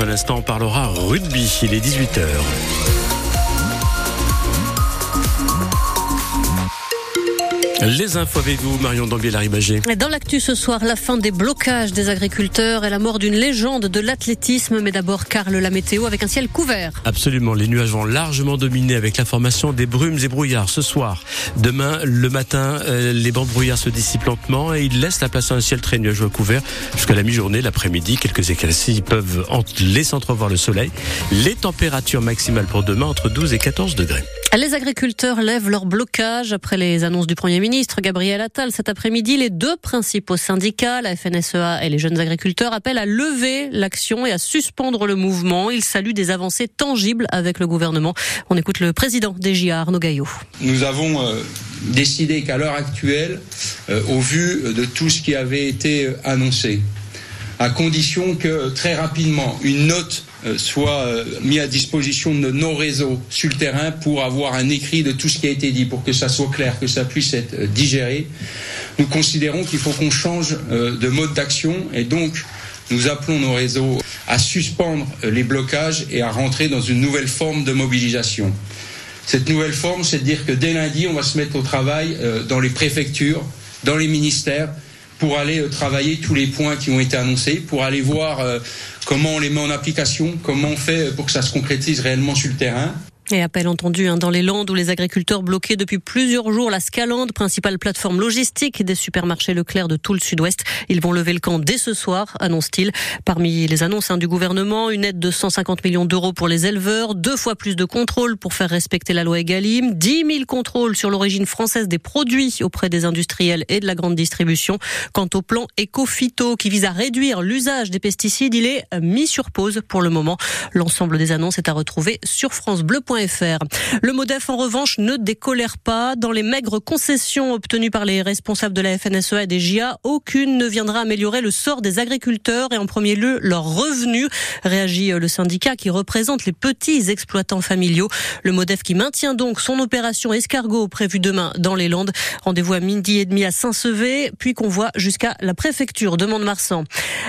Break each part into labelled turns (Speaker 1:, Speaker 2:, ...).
Speaker 1: Dans un instant, on parlera rugby. Il est 18h. Les infos avec vous, Marion Dambier-Laribagé.
Speaker 2: Dans l'actu ce soir, la fin des blocages des agriculteurs et la mort d'une légende de l'athlétisme. Mais d'abord, Karl, la météo avec un ciel couvert.
Speaker 1: Absolument. Les nuages vont largement dominer avec la formation des brumes et brouillards ce soir. Demain, le matin, euh, les bancs de brouillard se dissipent lentement et ils laissent la place à un ciel très nuageux couvert jusqu'à la mi-journée. L'après-midi, quelques éclaircies peuvent laisser entrevoir le soleil. Les températures maximales pour demain entre 12 et 14 degrés.
Speaker 2: Les agriculteurs lèvent leur blocage après les annonces du Premier ministre Gabriel Attal. Cet après-midi, les deux principaux syndicats, la FNSEA et les jeunes agriculteurs, appellent à lever l'action et à suspendre le mouvement. Ils saluent des avancées tangibles avec le gouvernement. On écoute le président des JA, Arnaud Gaillot.
Speaker 3: Nous avons euh, décidé qu'à l'heure actuelle, euh, au vu de tout ce qui avait été euh, annoncé, à condition que très rapidement une note soit euh, mis à disposition de nos réseaux sur le terrain pour avoir un écrit de tout ce qui a été dit, pour que ça soit clair, que ça puisse être euh, digéré. Nous considérons qu'il faut qu'on change de mode d'action et donc nous appelons nos réseaux à suspendre les blocages et à rentrer dans une nouvelle forme de mobilisation. Cette nouvelle forme, c'est de dire que dès lundi, on va se mettre au travail dans les préfectures, dans les ministères, pour aller travailler tous les points qui ont été annoncés, pour aller voir comment on les met en application, comment on fait pour que ça se concrétise réellement sur le terrain.
Speaker 2: Et appel entendu hein, dans les Landes où les agriculteurs bloqués depuis plusieurs jours la Scalande, principale plateforme logistique des supermarchés Leclerc de tout le sud-ouest. Ils vont lever le camp dès ce soir, annonce-t-il. Parmi les annonces hein, du gouvernement, une aide de 150 millions d'euros pour les éleveurs, deux fois plus de contrôles pour faire respecter la loi Egalim, 10 000 contrôles sur l'origine française des produits auprès des industriels et de la grande distribution. Quant au plan Ecofito qui vise à réduire l'usage des pesticides, il est mis sur pause pour le moment. L'ensemble des annonces est à retrouver sur francebleu.fr. Le MODEF, en revanche, ne décolère pas. Dans les maigres concessions obtenues par les responsables de la FNSEA et des JA, aucune ne viendra améliorer le sort des agriculteurs et en premier lieu leurs revenus, réagit le syndicat qui représente les petits exploitants familiaux. Le MODEF qui maintient donc son opération escargot prévue demain dans les Landes. Rendez-vous à midi et demi à Saint-Sevé, puis qu'on voit jusqu'à la préfecture de Mont-de-Marsan.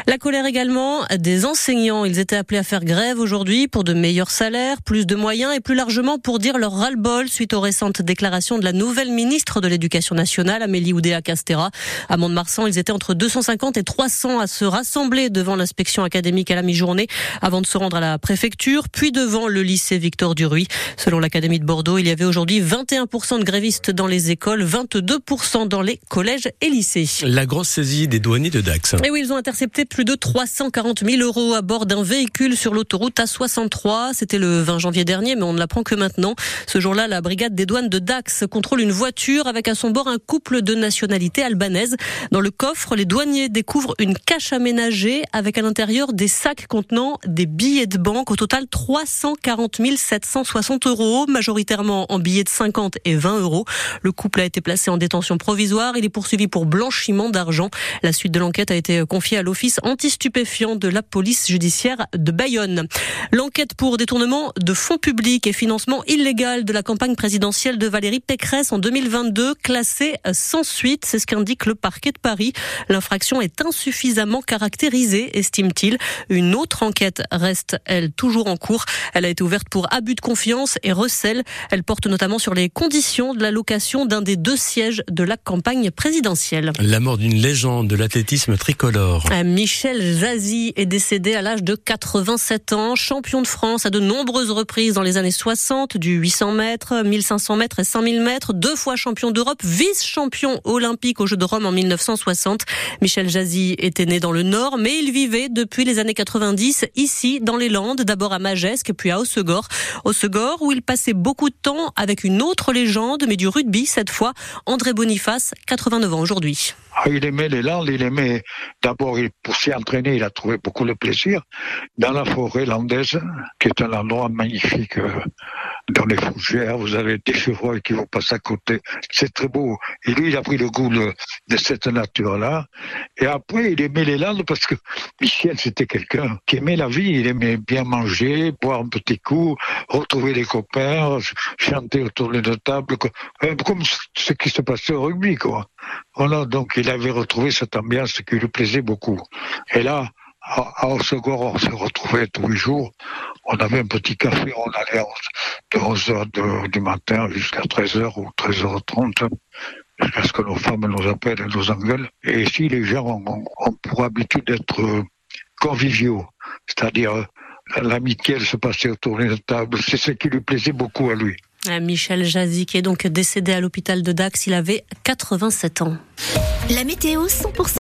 Speaker 2: La colère également des enseignants. Ils étaient appelés à faire grève aujourd'hui pour de meilleurs salaires, plus de moyens et plus largement pour dire leur ras-le-bol suite aux récentes déclarations de la nouvelle ministre de l'Éducation nationale, Amélie Oudéa-Castera. À Mont-de-Marsan, ils étaient entre 250 et 300 à se rassembler devant l'inspection académique à la mi-journée avant de se rendre à la préfecture, puis devant le lycée Victor Duruy. Selon l'Académie de Bordeaux, il y avait aujourd'hui 21% de grévistes dans les écoles, 22% dans les collèges et lycées.
Speaker 1: La grosse saisie des douaniers de Dax.
Speaker 2: Et oui, ils ont intercepté plus de 340 000 euros à bord d'un véhicule sur l'autoroute A63. C'était le 20 janvier dernier, mais on ne l'a que maintenant. Ce jour-là, la brigade des douanes de Dax contrôle une voiture avec à son bord un couple de nationalité albanaise. Dans le coffre, les douaniers découvrent une cache aménagée avec à l'intérieur des sacs contenant des billets de banque. Au total, 340 760 euros, majoritairement en billets de 50 et 20 euros. Le couple a été placé en détention provisoire. Il est poursuivi pour blanchiment d'argent. La suite de l'enquête a été confiée à l'office anti-stupéfiant de la police judiciaire de Bayonne. L'enquête pour détournement de fonds publics et financement illégal de la campagne présidentielle de Valérie Pécresse en 2022, classée sans suite. C'est ce qu'indique le parquet de Paris. L'infraction est insuffisamment caractérisée, estime-t-il. Une autre enquête reste, elle, toujours en cours. Elle a été ouverte pour abus de confiance et recel. Elle porte notamment sur les conditions de la location d'un des deux sièges de la campagne présidentielle.
Speaker 1: La mort d'une légende de l'athlétisme tricolore.
Speaker 2: Euh, Michel Zazie est décédé à l'âge de 87 ans, champion de France à de nombreuses reprises dans les années 60 du 800 mètres, 1500 mètres et 5000 mètres, deux fois champion d'Europe, vice-champion olympique aux Jeux de Rome en 1960. Michel Jazzy était né dans le Nord, mais il vivait depuis les années 90 ici dans les Landes, d'abord à Magesque, puis à Hossegor. Hossegor, où il passait beaucoup de temps avec une autre légende, mais du rugby cette fois, André Boniface, 89 ans aujourd'hui.
Speaker 4: Ah, il aimait les Landes, il aimait d'abord pour s'y entraîner, il a trouvé beaucoup de plaisir dans la forêt landaise, qui est un endroit magnifique. Euh, dans les fougères, vous avez des chevreuils qui vont passer à côté. C'est très beau. Et lui, il a pris le goût de, cette nature-là. Et après, il aimait les Landes parce que Michel, c'était quelqu'un qui aimait la vie. Il aimait bien manger, boire un petit coup, retrouver les copains, chanter autour de table, comme ce qui se passait au rugby, quoi. Voilà, donc il avait retrouvé cette ambiance qui lui plaisait beaucoup. Et là, à Osegor, on se retrouvait tous les jours. On avait un petit café, on allait de 11h du matin jusqu'à 13h ou 13h30 jusqu'à ce que nos femmes nous appellent et nous engueulent. Et ici, les gens ont, pour habitude d'être euh, conviviaux, c'est-à-dire euh, l'amitié se passait autour de la table. C'est ce qui lui plaisait beaucoup à lui.
Speaker 2: Euh, Michel Jazzy, qui est donc décédé à l'hôpital de Dax, il avait 87 ans.
Speaker 5: La météo 100%